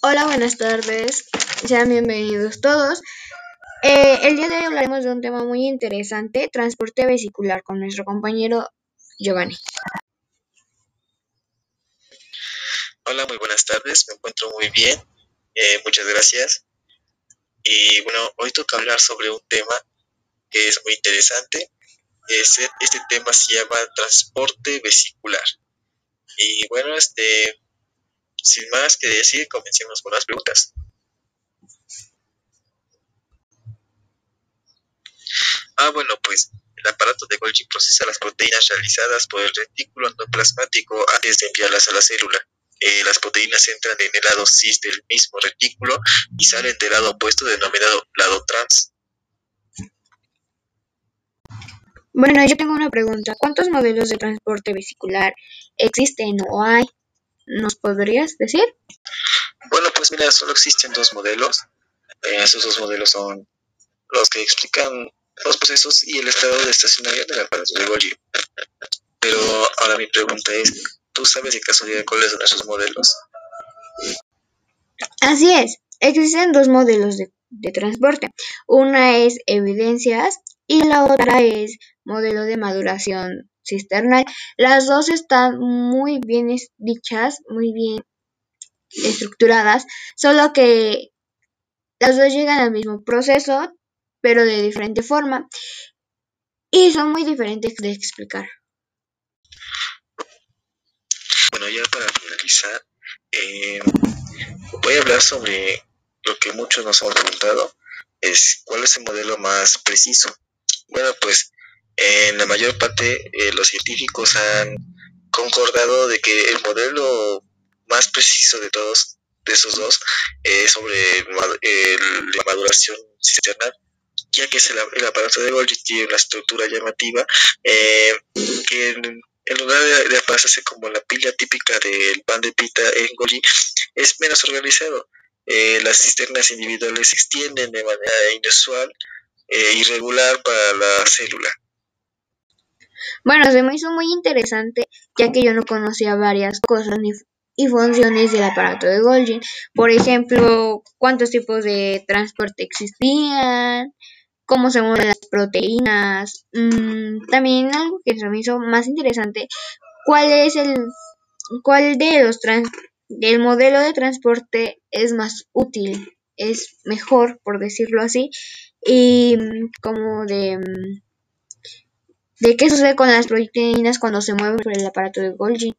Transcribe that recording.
Hola, buenas tardes. Sean bienvenidos todos. Eh, el día de hoy hablaremos de un tema muy interesante, transporte vesicular, con nuestro compañero Giovanni. Hola, muy buenas tardes. Me encuentro muy bien. Eh, muchas gracias. Y bueno, hoy toca hablar sobre un tema que es muy interesante. Este, este tema se llama transporte vesicular. Y bueno, este sin más que decir, comencemos con las preguntas. Ah, bueno, pues el aparato de Golgi procesa las proteínas realizadas por el retículo endoplasmático antes de enviarlas a la célula. Eh, las proteínas entran en el lado cis del mismo retículo y salen del lado opuesto denominado lado trans. Bueno, yo tengo una pregunta. ¿Cuántos modelos de transporte vesicular existen o hay? ¿Nos podrías decir? Bueno, pues mira, solo existen dos modelos. Eh, esos dos modelos son los que explican los procesos y el estado de estacionamiento del aparato de Golgi. Pero ahora mi pregunta es, ¿tú sabes en casualidad cuáles son esos modelos? Así es, existen dos modelos de, de transporte. Una es evidencias y la otra es modelo de maduración cisternal. Las dos están muy bien dichas, muy bien estructuradas, solo que las dos llegan al mismo proceso, pero de diferente forma, y son muy diferentes de explicar. Bueno, ya para finalizar, eh, voy a hablar sobre lo que muchos nos han preguntado, es cuál es el modelo más preciso. Bueno, pues en la mayor parte eh, los científicos han concordado de que el modelo más preciso de todos de esos dos es sobre la maduración cisternal ya que es el, aparato de Golgi tiene una estructura llamativa eh, que en, lugar de, de como la pila típica del pan de pita en Golgi es menos organizado. Eh, las cisternas individuales se extienden de manera inusual e irregular para la célula bueno, se me hizo muy interesante ya que yo no conocía varias cosas y funciones del aparato de Golgi. Por ejemplo, cuántos tipos de transporte existían, cómo se mueven las proteínas. Mm, también algo que se me hizo más interesante, cuál es el cuál de los trans, del modelo de transporte es más útil, es mejor por decirlo así y mm, como de mm, de qué sucede con las proteínas cuando se mueven por el aparato de Golgi.